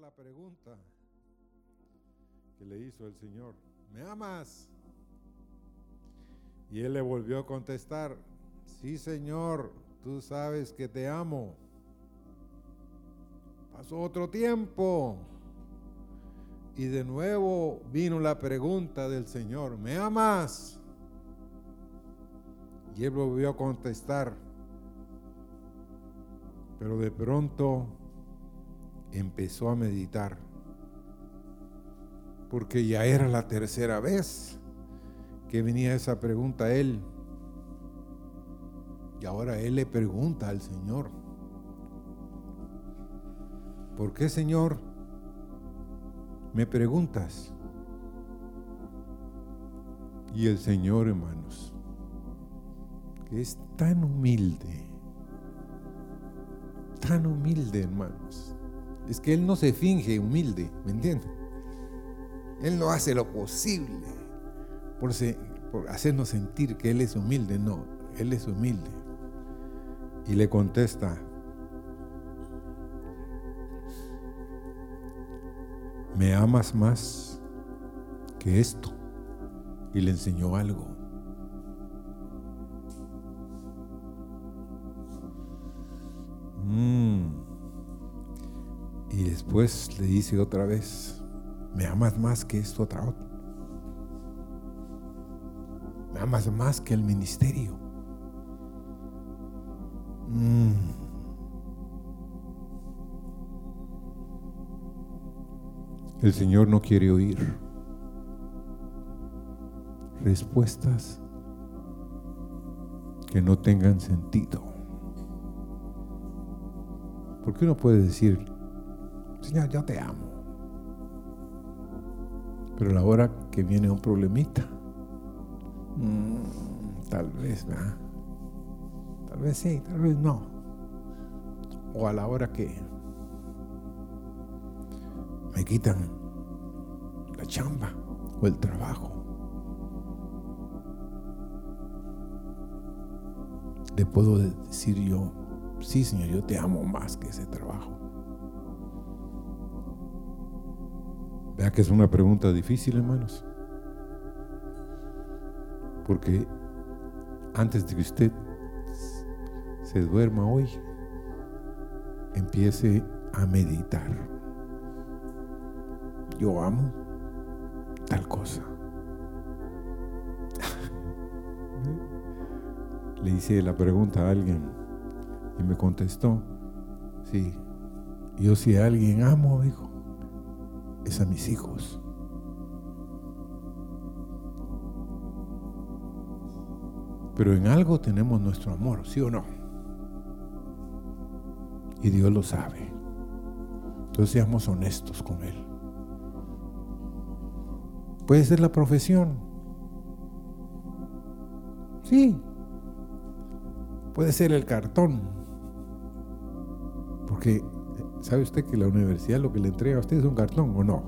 la pregunta que le hizo el Señor. ¿Me amas? Y él le volvió a contestar, sí Señor, tú sabes que te amo. Pasó otro tiempo. Y de nuevo vino la pregunta del Señor, ¿me amas? Y él volvió a contestar. Pero de pronto empezó a meditar. Porque ya era la tercera vez que venía esa pregunta a él. Y ahora él le pregunta al Señor, ¿por qué Señor me preguntas? Y el Señor, hermanos, que es tan humilde, tan humilde, hermanos, es que Él no se finge humilde, ¿me entienden? Él no hace lo posible por, por hacernos sentir que Él es humilde, no, Él es humilde. Y le contesta, ¿me amas más que esto? Y le enseñó algo. Mm. Después le dice otra vez, ¿me amas más que esto otra otra? ¿Me amas más que el ministerio? Mm. El Señor no quiere oír respuestas que no tengan sentido. Porque uno puede decir, Señor, yo te amo. Pero a la hora que viene un problemita, mm, tal vez, ¿verdad? Tal vez sí, tal vez no. O a la hora que me quitan la chamba o el trabajo. Le puedo decir yo, sí Señor, yo te amo más que ese trabajo. Vea que es una pregunta difícil, hermanos. Porque antes de que usted se duerma hoy, empiece a meditar. Yo amo tal cosa. Le hice la pregunta a alguien y me contestó, sí, yo si a alguien amo, dijo, es a mis hijos. Pero en algo tenemos nuestro amor, ¿sí o no? Y Dios lo sabe. Entonces seamos honestos con Él. Puede ser la profesión. Sí. Puede ser el cartón. ¿Sabe usted que la universidad lo que le entrega a usted es un cartón o no?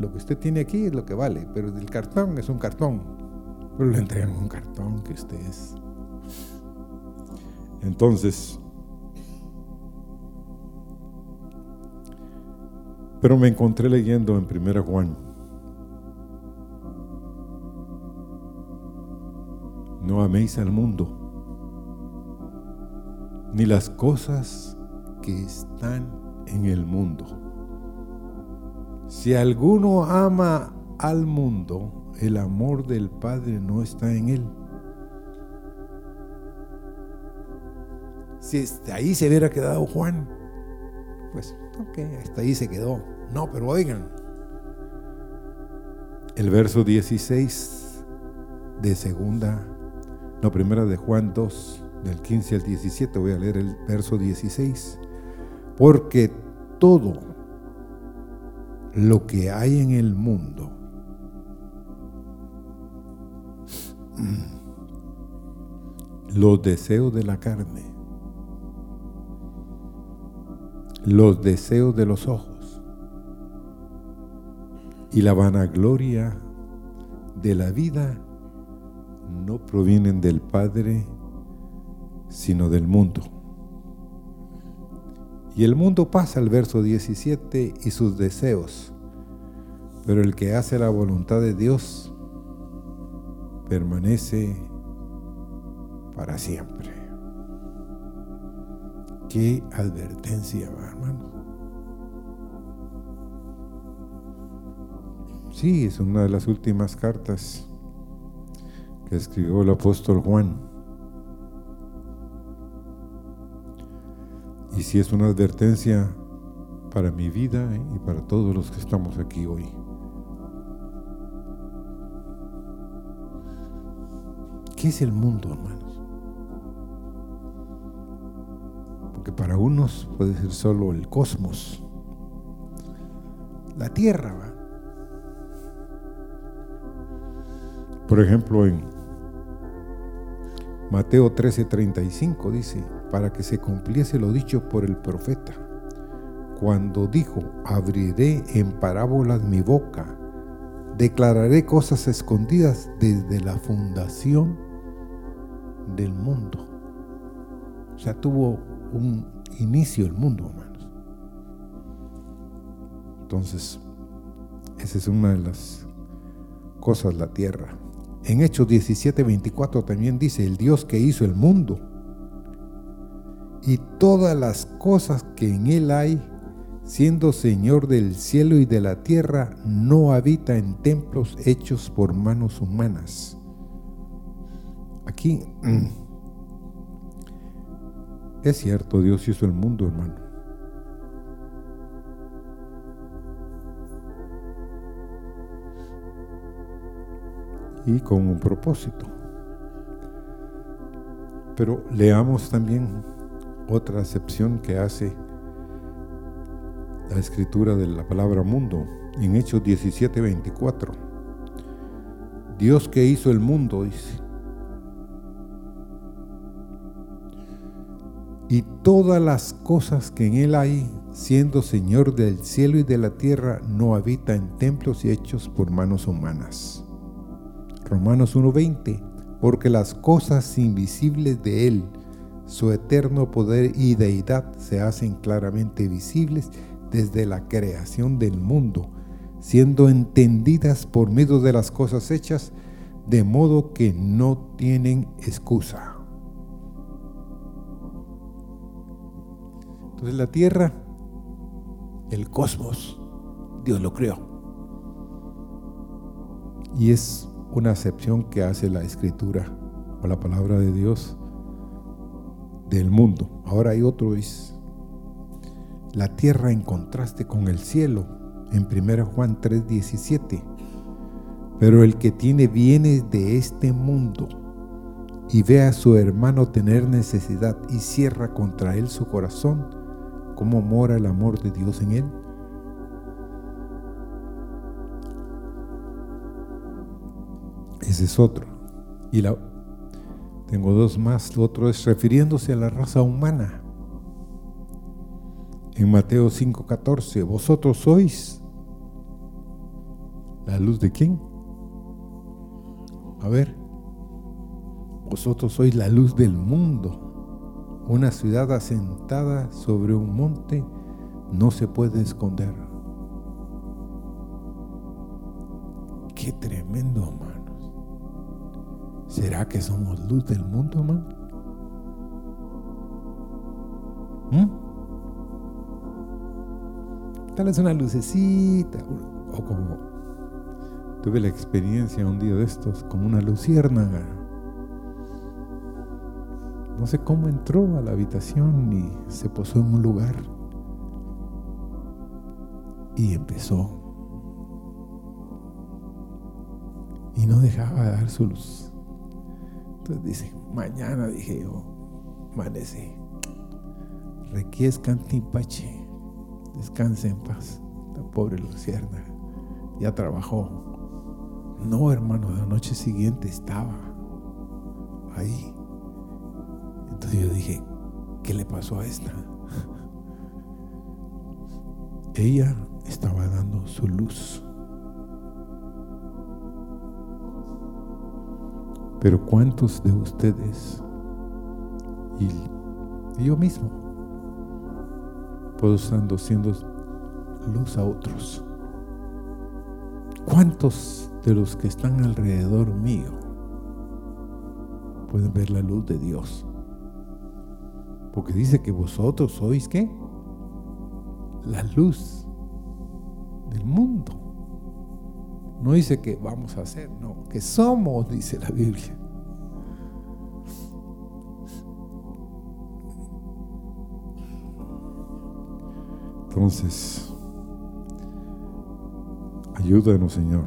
Lo que usted tiene aquí es lo que vale, pero el cartón es un cartón. Pero le entregan un cartón que usted es. Entonces, Pero me encontré leyendo en 1 Juan. No améis al mundo, ni las cosas que están en el mundo. Si alguno ama al mundo, el amor del Padre no está en él. Si ahí se hubiera quedado Juan, pues ok, hasta ahí se quedó. No, pero oigan, el verso 16 de segunda, no, primera de Juan 2, del 15 al 17, voy a leer el verso 16, porque todo lo que hay en el mundo, los deseos de la carne, los deseos de los ojos, y la vanagloria de la vida no provienen del Padre, sino del mundo. Y el mundo pasa al verso 17 y sus deseos, pero el que hace la voluntad de Dios permanece para siempre. Qué advertencia, hermano. Sí, es una de las últimas cartas que escribió el apóstol Juan. Y si es una advertencia para mi vida y para todos los que estamos aquí hoy. ¿Qué es el mundo, hermanos? Porque para unos puede ser solo el cosmos, la tierra. ¿va? Por ejemplo, en Mateo 13:35 dice, para que se cumpliese lo dicho por el profeta, cuando dijo, abriré en parábolas mi boca, declararé cosas escondidas desde la fundación del mundo. O sea, tuvo un inicio el mundo, hermanos. Entonces, esa es una de las cosas, la tierra. En Hechos 17, 24 también dice, el Dios que hizo el mundo y todas las cosas que en él hay, siendo Señor del cielo y de la tierra, no habita en templos hechos por manos humanas. Aquí es cierto, Dios hizo el mundo, hermano. y con un propósito. Pero leamos también otra acepción que hace la escritura de la palabra mundo en Hechos 17, 24. Dios que hizo el mundo, dice. Y todas las cosas que en él hay, siendo Señor del cielo y de la tierra, no habita en templos y hechos por manos humanas. Romanos 1:20, porque las cosas invisibles de Él, su eterno poder y deidad se hacen claramente visibles desde la creación del mundo, siendo entendidas por medio de las cosas hechas, de modo que no tienen excusa. Entonces la tierra, el cosmos, Dios lo creó. Y es una acepción que hace la escritura o la palabra de Dios del mundo. Ahora hay otro, es la tierra en contraste con el cielo, en 1 Juan 3:17. Pero el que tiene bienes de este mundo y ve a su hermano tener necesidad y cierra contra él su corazón, ¿cómo mora el amor de Dios en él? Ese es otro. Y la, tengo dos más. Otro es refiriéndose a la raza humana. En Mateo 5:14, vosotros sois la luz de quién? A ver, vosotros sois la luz del mundo. Una ciudad asentada sobre un monte no se puede esconder. Qué tremendo, hermano. ¿Será que somos luz del mundo, hermano? ¿Mm? Tal vez una lucecita, o como tuve la experiencia un día de estos, como una luciérnaga. No sé cómo entró a la habitación y se posó en un lugar y empezó. Y no dejaba de dar su luz. Entonces dice, mañana dije yo, amanece. Requiescan timpache, descanse en paz. La pobre Lucierna ya trabajó. No, hermano, la noche siguiente estaba ahí. Entonces yo dije, ¿qué le pasó a esta? Ella estaba dando su luz. Pero ¿cuántos de ustedes y, yo mismo puedo estar siendo luz a otros. ¿Cuántos de los que están alrededor mío pueden ver la luz de Dios? Porque dice que vosotros sois qué? La luz del mundo. No dice que vamos a hacer, no, que somos, dice la Biblia. Entonces, ayúdanos Señor.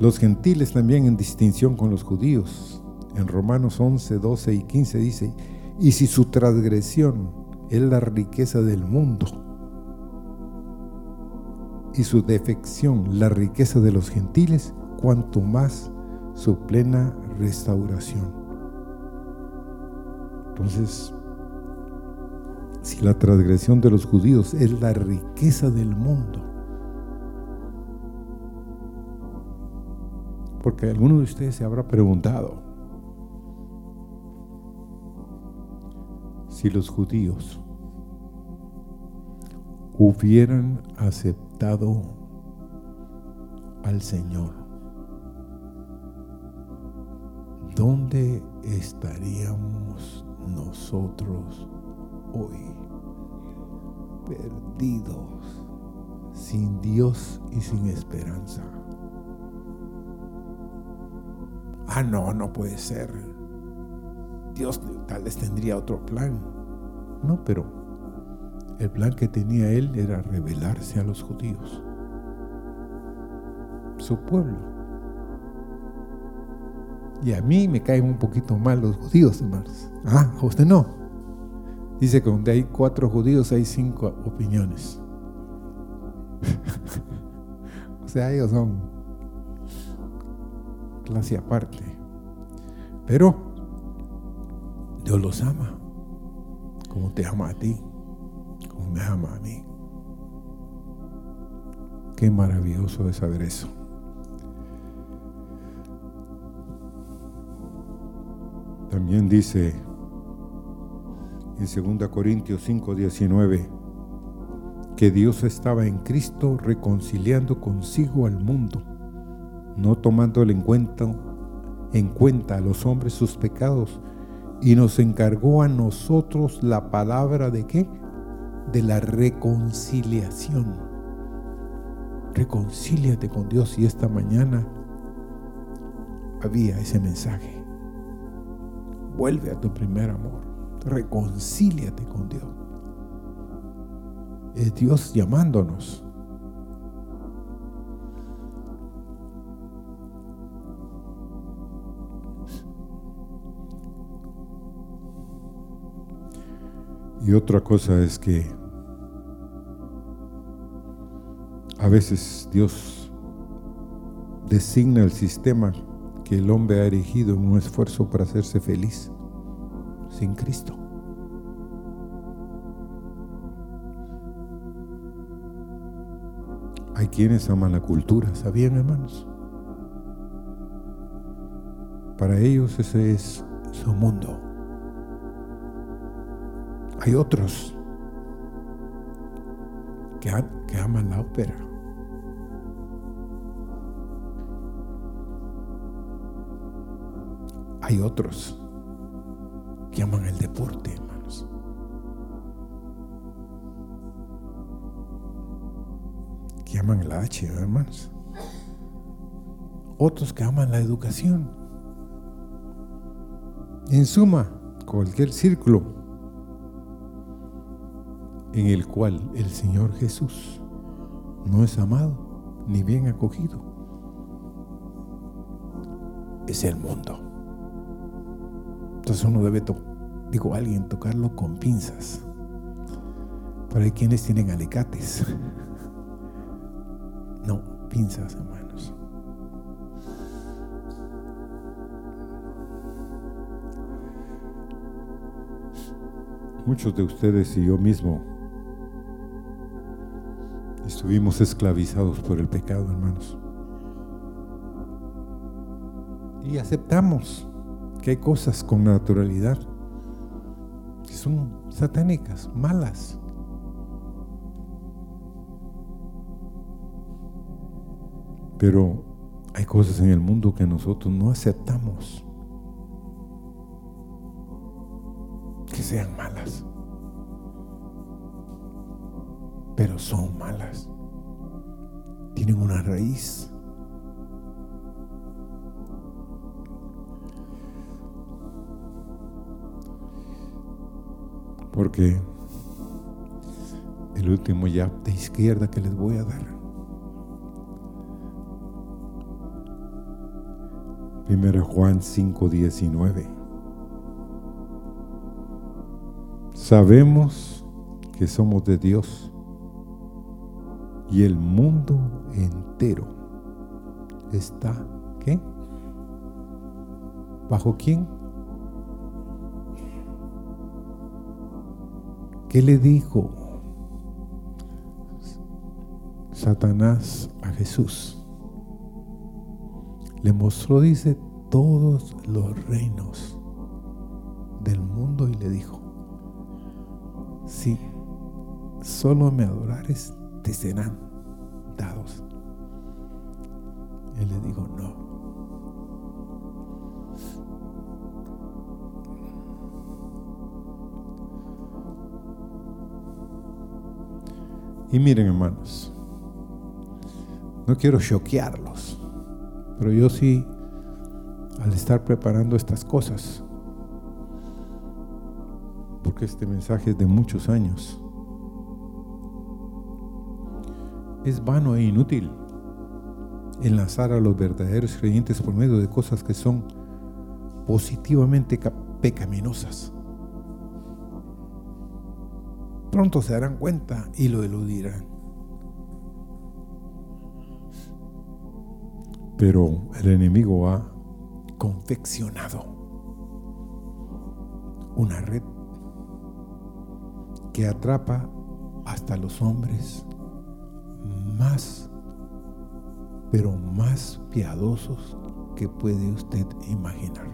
Los gentiles también en distinción con los judíos. En Romanos 11, 12 y 15 dice, y si su transgresión es la riqueza del mundo y su defección la riqueza de los gentiles, cuanto más su plena restauración. Entonces, si la transgresión de los judíos es la riqueza del mundo, porque alguno de ustedes se habrá preguntado si los judíos hubieran aceptado al Señor, ¿dónde estaríamos nosotros hoy, perdidos, sin Dios y sin esperanza. Ah, no, no puede ser. Dios tal vez tendría otro plan. No, pero el plan que tenía él era revelarse a los judíos, su pueblo. Y a mí me caen un poquito mal los judíos, hermanos. Ah, a usted no. Dice que donde hay cuatro judíos hay cinco opiniones. o sea, ellos son clase aparte. Pero Dios los ama, como te ama a ti, me ama a mí. Qué maravilloso es saber eso. También dice en 2 Corintios 5, 19, que Dios estaba en Cristo reconciliando consigo al mundo, no tomándole en cuenta, en cuenta a los hombres sus pecados, y nos encargó a nosotros la palabra de qué? De la reconciliación. Reconcíliate con Dios y esta mañana había ese mensaje. Vuelve a tu primer amor reconcíliate con Dios. Es Dios llamándonos. Y otra cosa es que veces Dios designa el sistema que el hombre ha erigido en un esfuerzo para hacerse feliz sin Cristo. Hay quienes aman la cultura, ¿sabían hermanos? Para ellos ese es su mundo. Hay otros que, que aman la ópera. Hay otros que aman el deporte, hermanos. Que aman el H, hermanos. Otros que aman la educación. En suma, cualquier círculo en el cual el Señor Jesús no es amado ni bien acogido, es el mundo. Entonces uno debe, digo, alguien tocarlo con pinzas. Pero hay quienes tienen alicates. No, pinzas, hermanos. Muchos de ustedes y yo mismo estuvimos esclavizados por el pecado, hermanos. Y aceptamos que hay cosas con naturalidad que son satánicas, malas. Pero hay cosas en el mundo que nosotros no aceptamos que sean malas. Pero son malas. Tienen una raíz Porque el último ya de izquierda que les voy a dar. Primero Juan 5:19. Sabemos que somos de Dios y el mundo entero está, ¿qué? ¿Bajo quién? ¿Qué le dijo Satanás a Jesús? Le mostró, dice, todos los reinos del mundo y le dijo, si solo me adorares, te serán dados. Él le dijo, no. Y miren hermanos, no quiero choquearlos, pero yo sí, al estar preparando estas cosas, porque este mensaje es de muchos años, es vano e inútil enlazar a los verdaderos creyentes por medio de cosas que son positivamente pecaminosas pronto se darán cuenta y lo eludirán. Pero el enemigo ha confeccionado una red que atrapa hasta los hombres más, pero más piadosos que puede usted imaginar.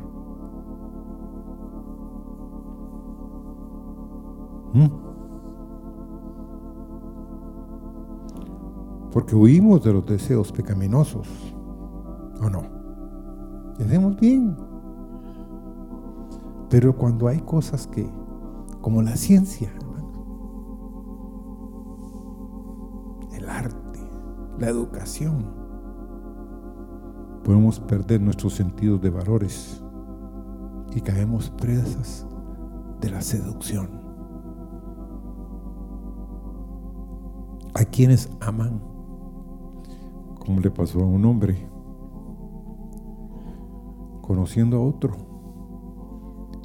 ¿Mm? Porque huimos de los deseos pecaminosos. ¿O no? Y hacemos bien. Pero cuando hay cosas que, como la ciencia, el arte, la educación, podemos perder nuestros sentidos de valores y caemos presas de la seducción. Hay quienes aman le pasó a un hombre, conociendo a otro,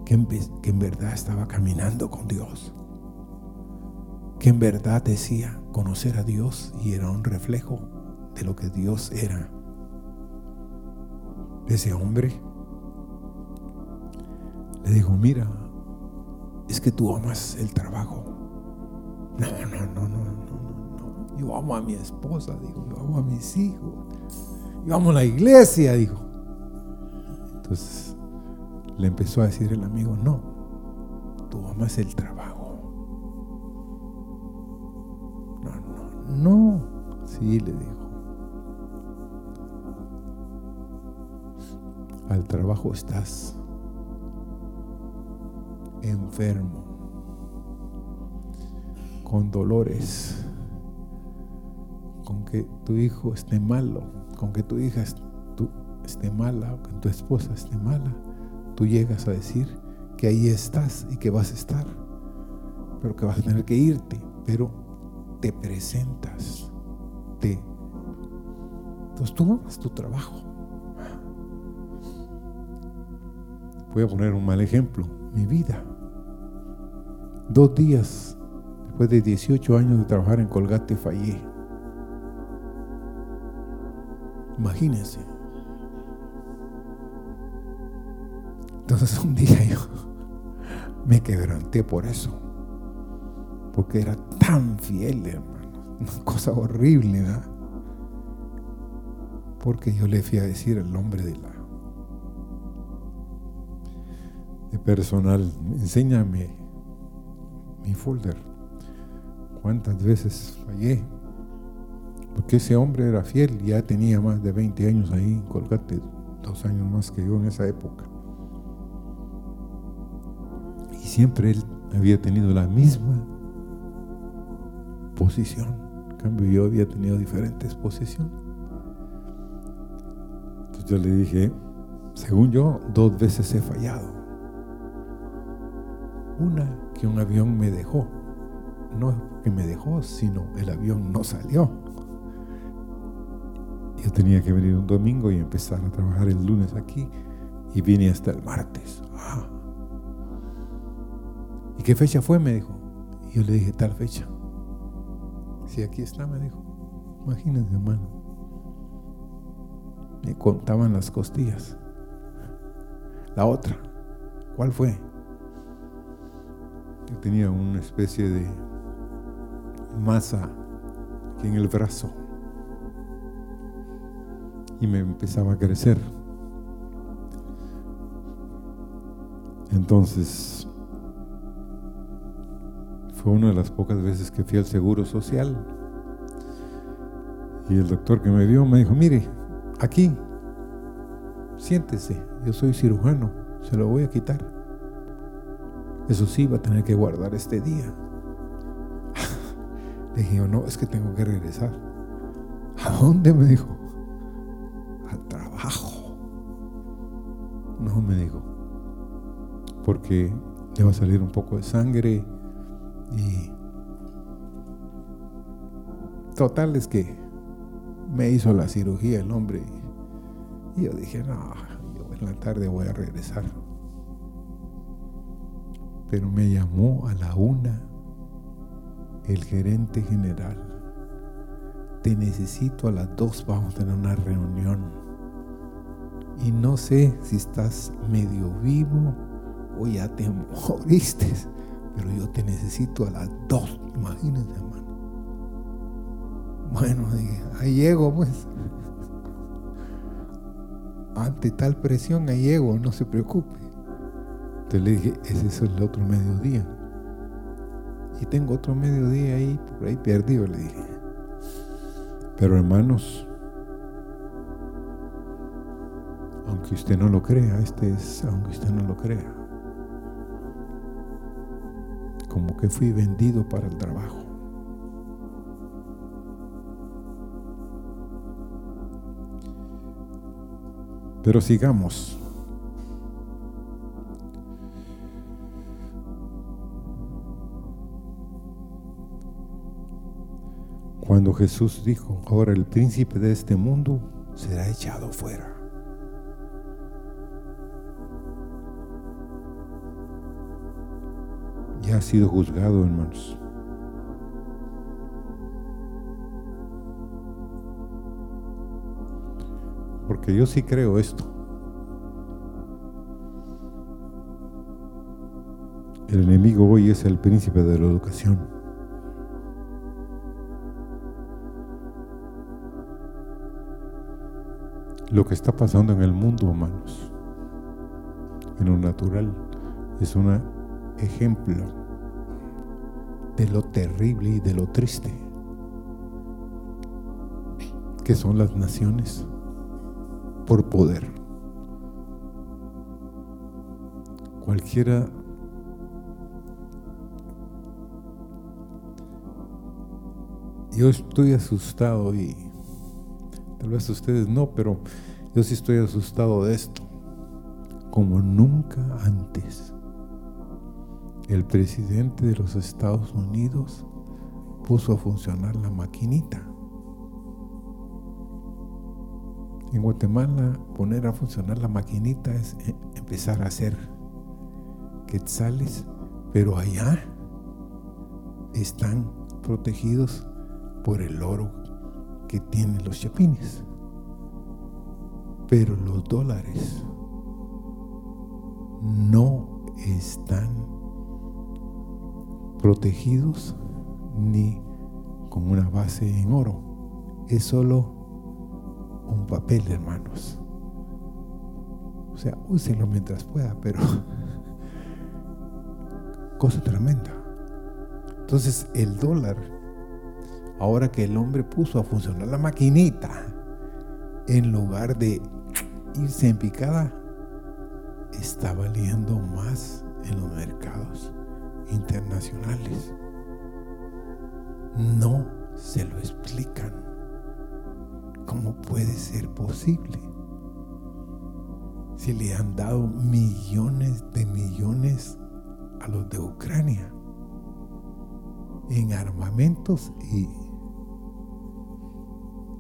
que en, que en verdad estaba caminando con Dios, que en verdad decía conocer a Dios y era un reflejo de lo que Dios era. Ese hombre le dijo, mira, es que tú amas el trabajo. No, no, no, no. Yo amo a mi esposa, dijo. Yo amo a mis hijos. Yo amo a la iglesia, dijo. Entonces le empezó a decir el amigo, no, tú amas el trabajo. No, no, no. Sí, le dijo. Al trabajo estás enfermo, con dolores con que tu hijo esté malo, con que tu hija esté mala o que tu esposa esté mala, tú llegas a decir que ahí estás y que vas a estar, pero que vas a tener que irte, pero te presentas, te... Entonces tú amas tu trabajo. Voy a poner un mal ejemplo, mi vida. Dos días después de 18 años de trabajar en Colgate fallé. Imagínense. Entonces un día yo me quebranté por eso. Porque era tan fiel, hermano. Una cosa horrible, ¿verdad? Porque yo le fui a decir el nombre de la de personal, enséñame mi folder. ¿Cuántas veces fallé? Porque ese hombre era fiel, ya tenía más de 20 años ahí Colgate, dos años más que yo en esa época. Y siempre él había tenido la misma posición. En cambio, yo había tenido diferentes posiciones. Entonces yo le dije, según yo, dos veces he fallado. Una que un avión me dejó. No que me dejó, sino el avión no salió. Yo tenía que venir un domingo y empezar a trabajar el lunes aquí y vine hasta el martes. Ah. ¿Y qué fecha fue? Me dijo. Y yo le dije tal fecha. Si aquí está, me dijo. Imagínense, hermano. Me contaban las costillas. La otra, ¿cuál fue? Yo tenía una especie de masa aquí en el brazo y me empezaba a crecer. Entonces, fue una de las pocas veces que fui al Seguro Social. Y el doctor que me vio me dijo, mire, aquí, siéntese, yo soy cirujano, se lo voy a quitar. Eso sí, va a tener que guardar este día. Le dije, no, es que tengo que regresar. ¿A dónde? Me dijo. No, me dijo. Porque le va a salir un poco de sangre y... Total es que me hizo la cirugía el hombre y yo dije, no, yo en la tarde voy a regresar. Pero me llamó a la una el gerente general. Te necesito a las dos, vamos a tener una reunión. Y no sé si estás medio vivo o ya te moriste, pero yo te necesito a las dos, imagínense, hermano. Bueno, ahí llego, pues ante tal presión ahí llego, no se preocupe. Entonces le dije, ese es el otro mediodía. Y tengo otro mediodía ahí, por ahí perdido, le dije. Pero hermanos, aunque usted no lo crea, este es, aunque usted no lo crea, como que fui vendido para el trabajo. Pero sigamos. Cuando Jesús dijo, ahora el príncipe de este mundo será echado fuera. Ha sido juzgado, hermanos. Porque yo sí creo esto. El enemigo hoy es el príncipe de la educación. Lo que está pasando en el mundo, hermanos, en lo natural, es un ejemplo de lo terrible y de lo triste que son las naciones por poder. Cualquiera yo estoy asustado y tal vez ustedes no, pero yo sí estoy asustado de esto. Como nunca antes, el presidente de los Estados Unidos puso a funcionar la maquinita. En Guatemala poner a funcionar la maquinita es eh, empezar a hacer quetzales, pero allá están protegidos por el oro que tienen los chapines. Pero los dólares no están protegidos ni con una base en oro. Es solo un papel, hermanos. O sea, úsenlo mientras pueda, pero cosa tremenda. Entonces, el dólar ahora que el hombre puso a funcionar la maquinita, en lugar de irse en picada, está valiendo más Si le han dado millones de millones a los de Ucrania en armamentos y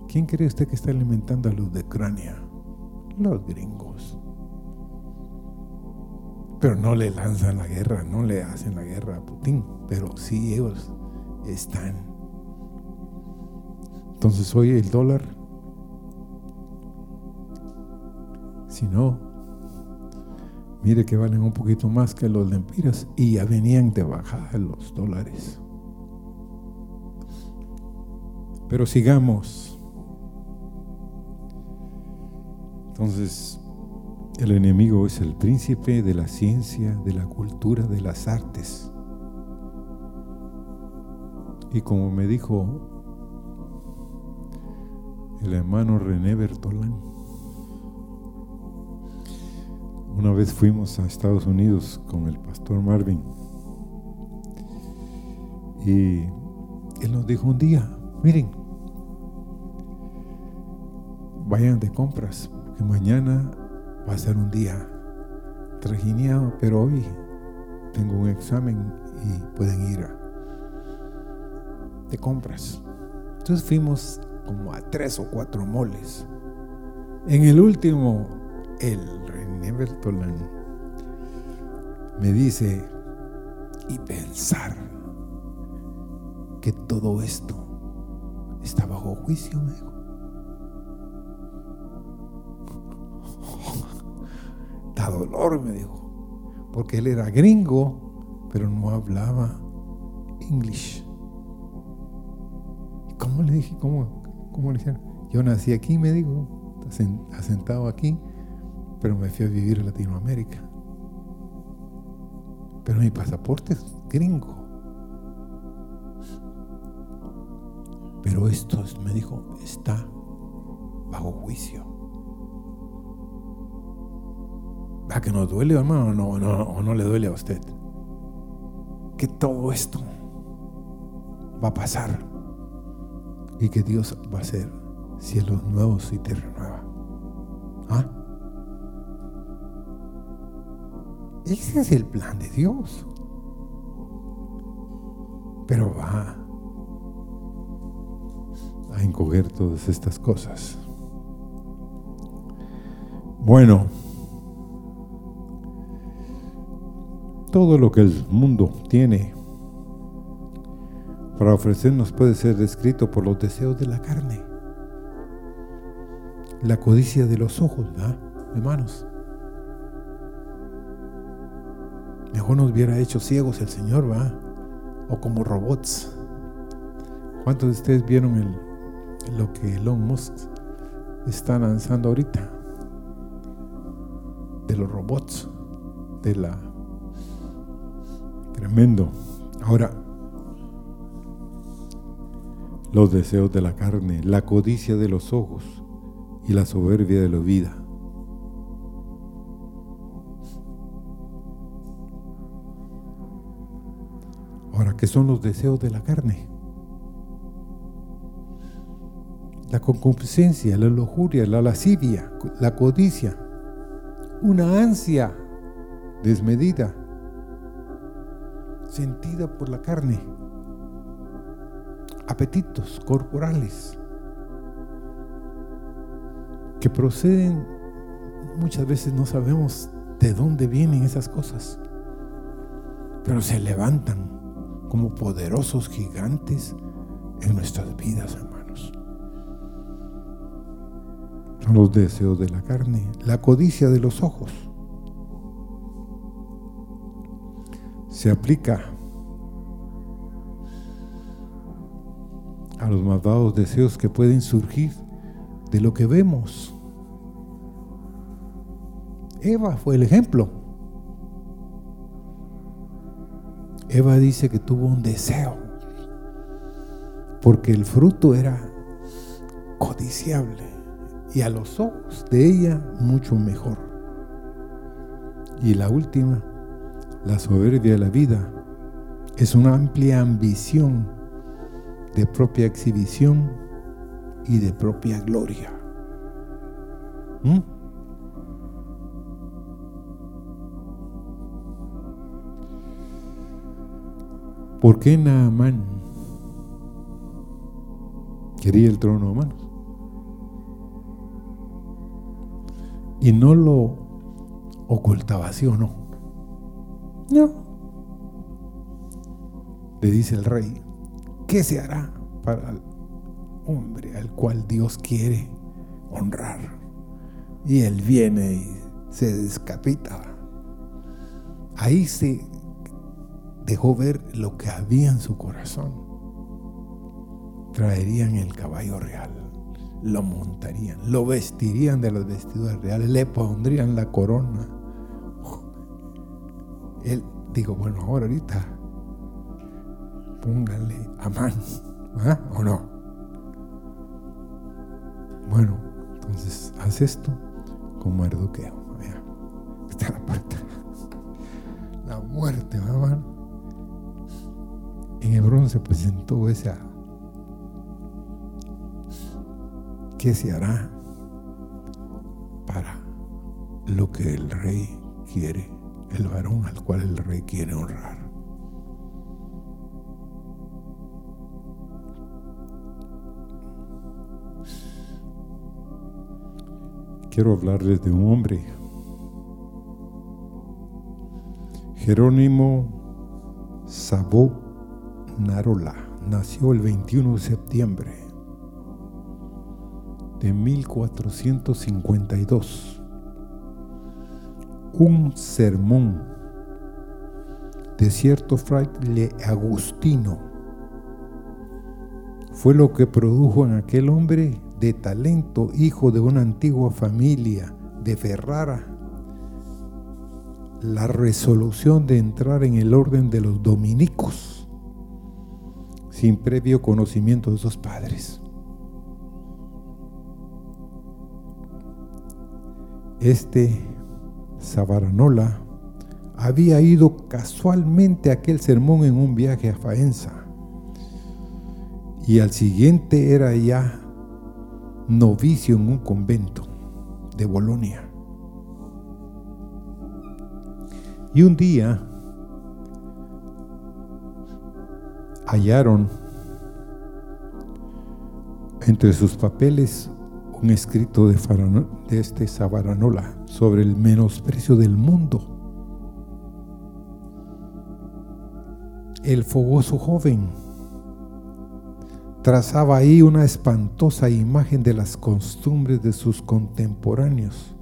¿quién cree usted que está alimentando a los de Ucrania? Los gringos. Pero no le lanzan la guerra, no le hacen la guerra a Putin, pero sí ellos están. Entonces hoy el dólar, si no, mire que valen un poquito más que los lempiras y ya venían de bajada los dólares. Pero sigamos. Entonces, el enemigo es el príncipe de la ciencia, de la cultura, de las artes. Y como me dijo el hermano René Bertolán, una vez fuimos a Estados Unidos con el pastor Marvin y él nos dijo un día, miren, vayan de compras, porque mañana va a ser un día trajineado, pero hoy tengo un examen y pueden ir de compras. Entonces fuimos como a tres o cuatro moles. En el último, el René Bertolán me dice, y pensar que todo esto está bajo juicio, me dijo. Da dolor, me dijo. Porque él era gringo, pero no hablaba inglés. ¿Y cómo le dije? ¿Cómo, cómo le dijeron? Yo nací aquí, me dijo, asentado aquí, pero me fui a vivir a Latinoamérica. Pero mi pasaporte es gringo. Pero esto, me dijo, está bajo juicio. ¿Va que nos duele, hermano? O no, no, o no le duele a usted. Que todo esto va a pasar y que Dios va a hacer cielos nuevos y tierra nueva. Ese es el plan de Dios. Pero va a encoger todas estas cosas. Bueno, todo lo que el mundo tiene para ofrecernos puede ser descrito por los deseos de la carne, la codicia de los ojos, ¿verdad, hermanos? Mejor nos hubiera hecho ciegos el Señor, ¿va? O como robots. ¿Cuántos de ustedes vieron lo que Elon Musk está lanzando ahorita? De los robots, de la... Tremendo. Ahora, los deseos de la carne, la codicia de los ojos y la soberbia de la vida. ¿Qué son los deseos de la carne? La concupiscencia, la lujuria, la lascivia, la codicia, una ansia desmedida, sentida por la carne apetitos corporales que proceden, muchas veces no sabemos de dónde vienen esas cosas, pero se levantan como poderosos gigantes en nuestras vidas, hermanos. Son los deseos de la carne, la codicia de los ojos. Se aplica a los malvados deseos que pueden surgir de lo que vemos. Eva fue el ejemplo. Eva dice que tuvo un deseo porque el fruto era codiciable y a los ojos de ella mucho mejor. Y la última, la soberbia de la vida, es una amplia ambición de propia exhibición y de propia gloria. ¿Mm? ¿Por qué Naamán quería el trono de manos? Y no lo ocultaba, ¿sí o no? No. Le dice el rey, ¿qué se hará para el hombre al cual Dios quiere honrar? Y él viene y se descapita. Ahí se dejó ver lo que había en su corazón. Traerían el caballo real, lo montarían, lo vestirían de las vestiduras reales, le pondrían la corona. Él dijo, bueno, ahora ahorita pónganle a mano, ¿ah? ¿o no? Bueno, entonces haz esto con Mardoqueo. Está la puerta. La muerte, hermano en Hebrón se presentó esa. ¿Qué se hará para lo que el rey quiere, el varón al cual el rey quiere honrar? Quiero hablarles de un hombre, Jerónimo Sabó Narola nació el 21 de septiembre de 1452. Un sermón de cierto fraile agustino fue lo que produjo en aquel hombre de talento, hijo de una antigua familia de Ferrara, la resolución de entrar en el orden de los dominicos sin previo conocimiento de sus padres. Este Sabaranola había ido casualmente a aquel sermón en un viaje a Faenza y al siguiente era ya novicio en un convento de Bolonia. Y un día hallaron entre sus papeles un escrito de, de este Sabaranola sobre el menosprecio del mundo. El fogoso joven trazaba ahí una espantosa imagen de las costumbres de sus contemporáneos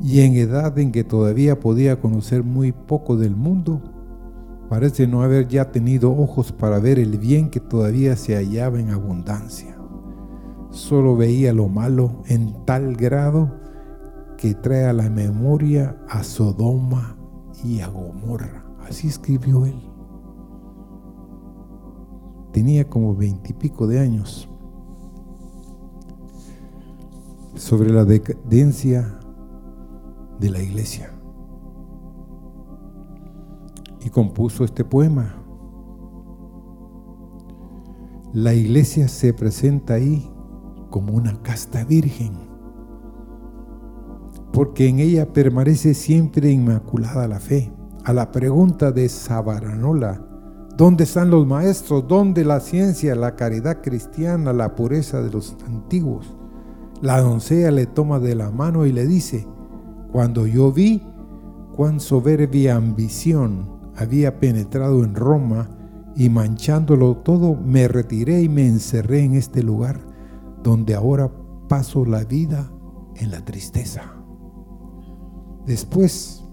y en edad en que todavía podía conocer muy poco del mundo, parece no haber ya tenido ojos para ver el bien que todavía se hallaba en abundancia. Solo veía lo malo en tal grado que trae a la memoria a Sodoma y a Gomorra. Así escribió él. Tenía como veintipico de años. Sobre la decadencia de la iglesia y compuso este poema. La iglesia se presenta ahí como una casta virgen, porque en ella permanece siempre inmaculada la fe. A la pregunta de Sabaranola, ¿dónde están los maestros? ¿Dónde la ciencia, la caridad cristiana, la pureza de los antiguos? La doncella le toma de la mano y le dice, cuando yo vi cuán soberbia ambición había penetrado en Roma y manchándolo todo, me retiré y me encerré en este lugar donde ahora paso la vida en la tristeza. Después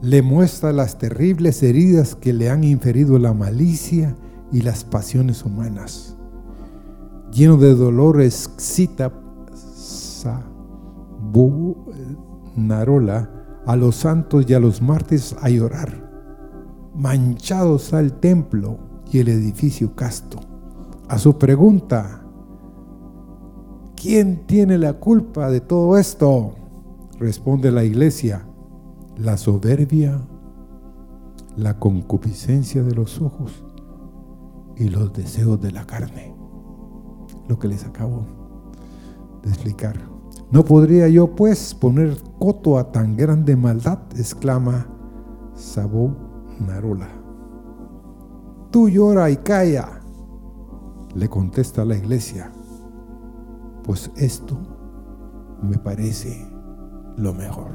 le muestra las terribles heridas que le han inferido la malicia y las pasiones humanas. Lleno de dolor, excita Narola a los santos y a los mártires a llorar. Manchados al templo y el edificio casto. A su pregunta, ¿quién tiene la culpa de todo esto? Responde la iglesia, la soberbia, la concupiscencia de los ojos y los deseos de la carne. Lo que les acabo de explicar. No podría yo pues poner coto a tan grande maldad, exclama Sabó Narola. Tú llora y calla, le contesta la iglesia, pues esto me parece lo mejor.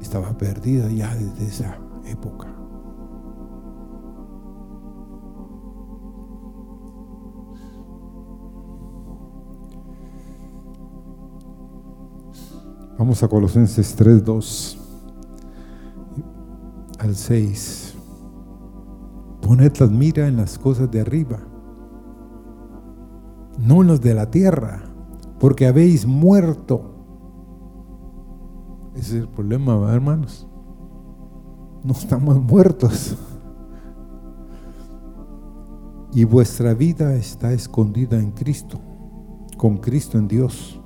Estaba perdida ya desde esa época. Vamos a Colosenses 3, 2 al 6. Poned la mira en las cosas de arriba, no en las de la tierra, porque habéis muerto. Ese es el problema, hermanos. No estamos muertos. Y vuestra vida está escondida en Cristo, con Cristo en Dios.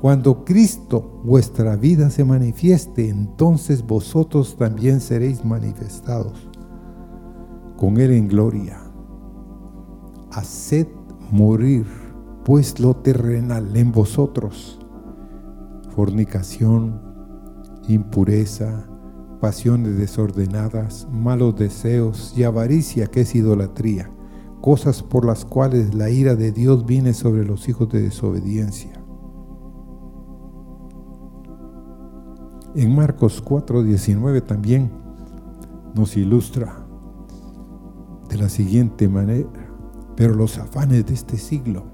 Cuando Cristo vuestra vida se manifieste, entonces vosotros también seréis manifestados. Con Él en gloria. Haced morir pues lo terrenal en vosotros, fornicación, impureza, pasiones desordenadas, malos deseos y avaricia que es idolatría, cosas por las cuales la ira de Dios viene sobre los hijos de desobediencia En Marcos 4:19 también nos ilustra de la siguiente manera, pero los afanes de este siglo,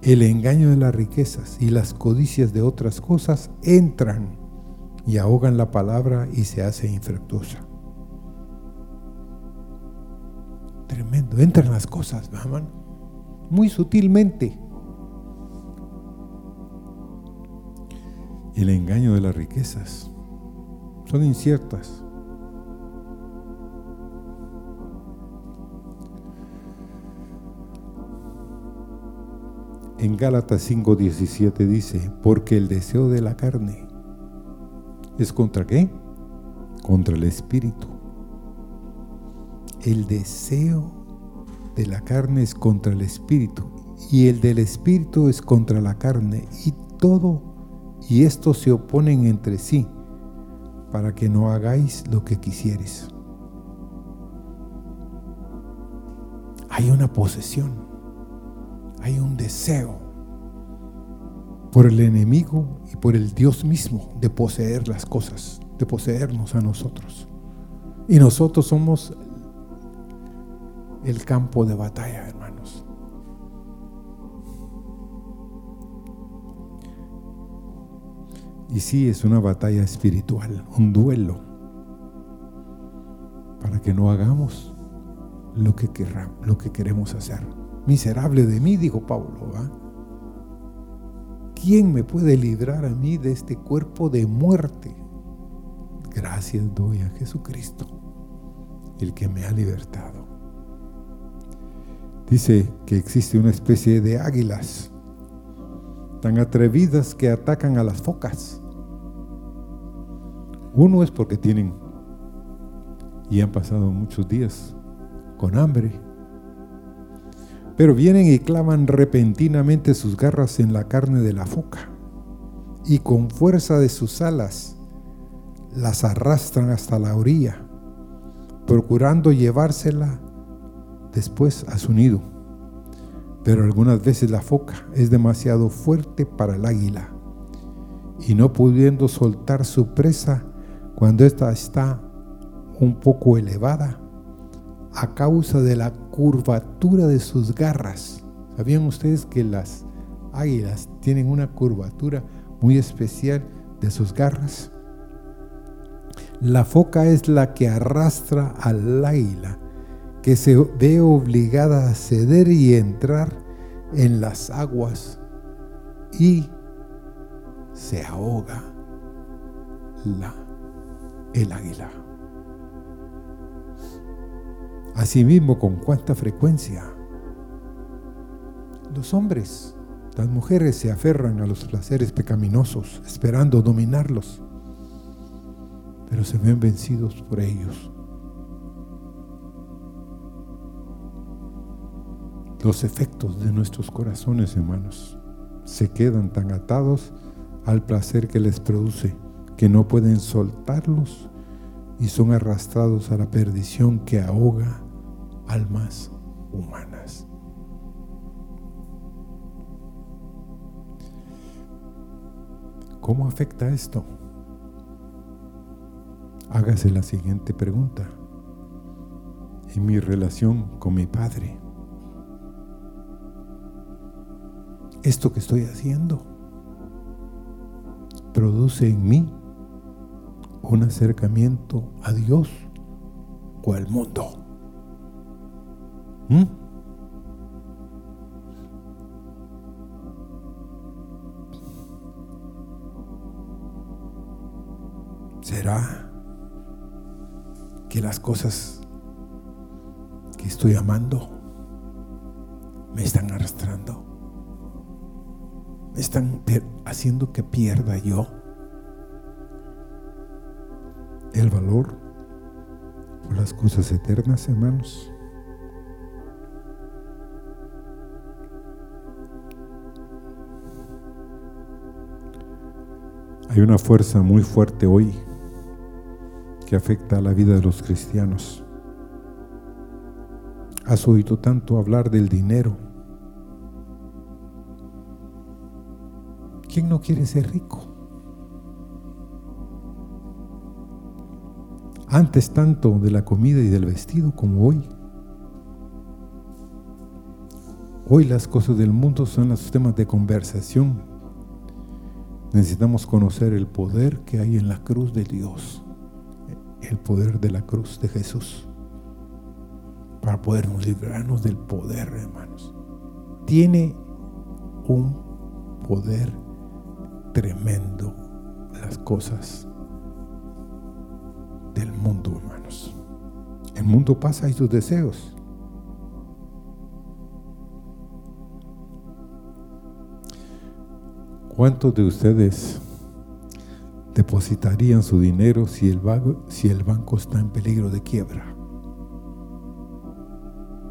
el engaño de las riquezas y las codicias de otras cosas entran y ahogan la palabra y se hace infructuosa. Tremendo, entran las cosas, hermano, muy sutilmente. El engaño de las riquezas. Son inciertas. En Gálatas 5:17 dice, porque el deseo de la carne es contra qué? Contra el espíritu. El deseo de la carne es contra el espíritu y el del espíritu es contra la carne y todo y estos se oponen entre sí para que no hagáis lo que quisieres. Hay una posesión, hay un deseo por el enemigo y por el Dios mismo de poseer las cosas, de poseernos a nosotros. Y nosotros somos el campo de batalla, Y sí, es una batalla espiritual, un duelo, para que no hagamos lo que, lo que queremos hacer. Miserable de mí, dijo Pablo. ¿Quién me puede librar a mí de este cuerpo de muerte? Gracias doy a Jesucristo, el que me ha libertado. Dice que existe una especie de águilas tan atrevidas que atacan a las focas. Uno es porque tienen y han pasado muchos días con hambre. Pero vienen y clavan repentinamente sus garras en la carne de la foca y con fuerza de sus alas las arrastran hasta la orilla, procurando llevársela después a su nido. Pero algunas veces la foca es demasiado fuerte para el águila y no pudiendo soltar su presa, cuando ésta está un poco elevada a causa de la curvatura de sus garras. ¿Sabían ustedes que las águilas tienen una curvatura muy especial de sus garras? La foca es la que arrastra al águila, que se ve obligada a ceder y entrar en las aguas y se ahoga la el águila. Asimismo, con cuánta frecuencia los hombres, las mujeres se aferran a los placeres pecaminosos, esperando dominarlos, pero se ven vencidos por ellos. Los efectos de nuestros corazones, hermanos, se quedan tan atados al placer que les produce que no pueden soltarlos y son arrastrados a la perdición que ahoga almas humanas. ¿Cómo afecta esto? Hágase la siguiente pregunta. En mi relación con mi Padre, ¿esto que estoy haciendo produce en mí un acercamiento a Dios o al mundo? ¿Mm? ¿Será que las cosas que estoy amando me están arrastrando? ¿Me están haciendo que pierda yo el valor por las cosas eternas, hermanos? Hay una fuerza muy fuerte hoy que afecta a la vida de los cristianos. Has oído tanto hablar del dinero. ¿Quién no quiere ser rico? Antes tanto de la comida y del vestido como hoy. Hoy las cosas del mundo son los temas de conversación. Necesitamos conocer el poder que hay en la cruz de Dios el poder de la cruz de Jesús para podernos librarnos del poder, hermanos. Tiene un poder tremendo las cosas del mundo, hermanos. El mundo pasa y sus deseos. ¿Cuántos de ustedes depositarían su dinero si el, si el banco está en peligro de quiebra.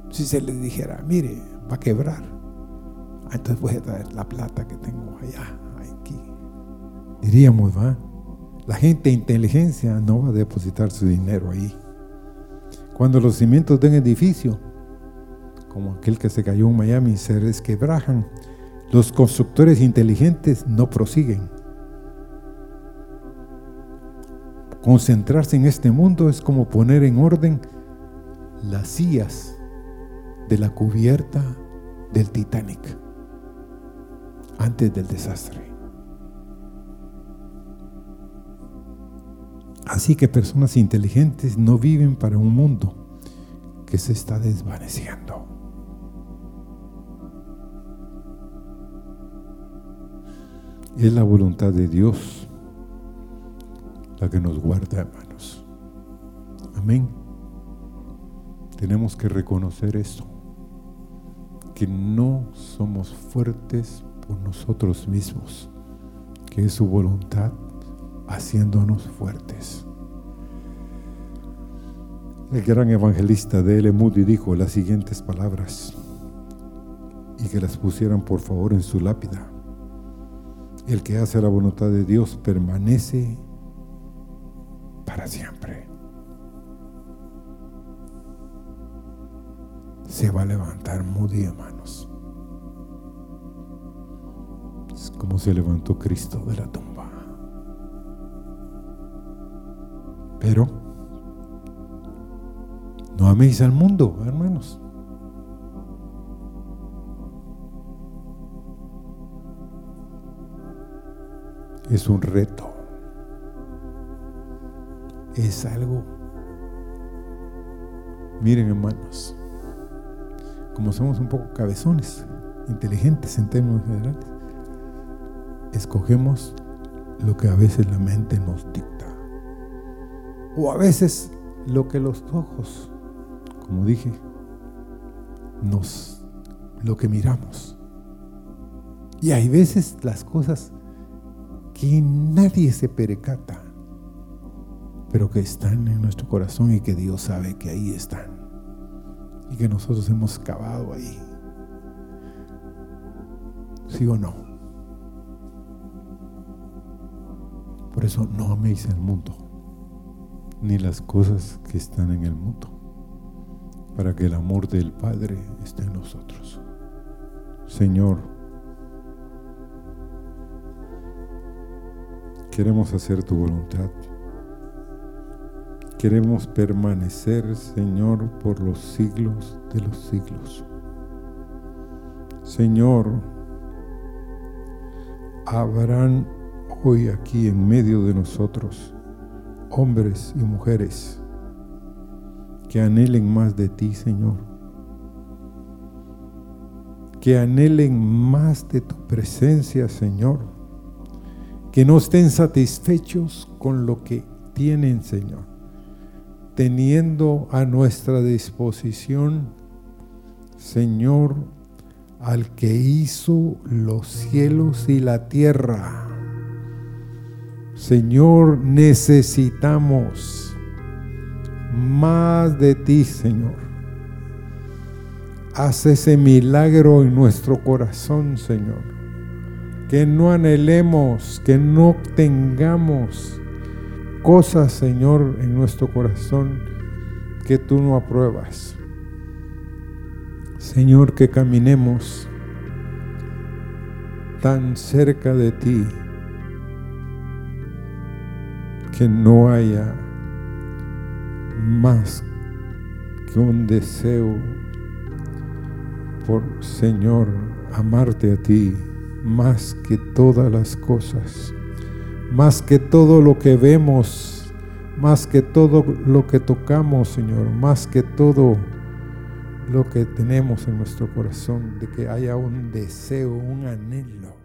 Si se les dijera, mire, va a quebrar, ah, entonces voy a traer la plata que tengo allá. Diríamos, va, la gente de inteligencia no va a depositar su dinero ahí. Cuando los cimientos de un edificio, como aquel que se cayó en Miami, se resquebrajan, los constructores inteligentes no prosiguen Concentrarse en este mundo es como poner en orden las sillas de la cubierta del Titanic antes del desastre. Así que personas inteligentes no viven para un mundo que se está desvaneciendo. Es la voluntad de Dios la que nos guarda, hermanos. Amén. Tenemos que reconocer eso, que no somos fuertes por nosotros mismos, que es su voluntad haciéndonos fuertes. El gran evangelista de L. Moody dijo las siguientes palabras y que las pusieran por favor en su lápida. El que hace la voluntad de Dios permanece para siempre. Se va a levantar Moody, hermanos. Es como se levantó Cristo de la tumba. Pero no améis al mundo, hermanos. Es un reto es algo. Miren hermanos, como somos un poco cabezones, inteligentes en términos generales, escogemos lo que a veces la mente nos dicta. O a veces lo que los ojos como dije, nos lo que miramos. Y hay veces las cosas que nadie se percata, pero que están en nuestro corazón y que Dios sabe que ahí están. Y que nosotros hemos cavado ahí. ¿Sí o no? Por eso no améis el mundo, ni las cosas que están en el mundo, para que el amor del Padre esté en nosotros. Señor, queremos hacer tu voluntad. Queremos permanecer, Señor, por los siglos de los siglos. Señor, habrán hoy aquí en medio de nosotros hombres y mujeres que anhelen más de ti, Señor. Que anhelen más de tu presencia, Señor. Que no estén satisfechos con lo que tienen, Señor. Teniendo a nuestra disposición, Señor, al que hizo los cielos y la tierra. Señor, necesitamos más de ti, Señor. Haz ese milagro en nuestro corazón, Señor. Que no anhelemos, que no tengamos cosas, Señor, en nuestro corazón que tú no apruebas. Señor, que caminemos tan cerca de ti que no haya más que un deseo por, Señor, amarte a ti más que todas las cosas, más que todo lo que vemos, más que todo lo que tocamos, Señor, más que todo lo que tenemos en nuestro corazón, de que haya un deseo, un anhelo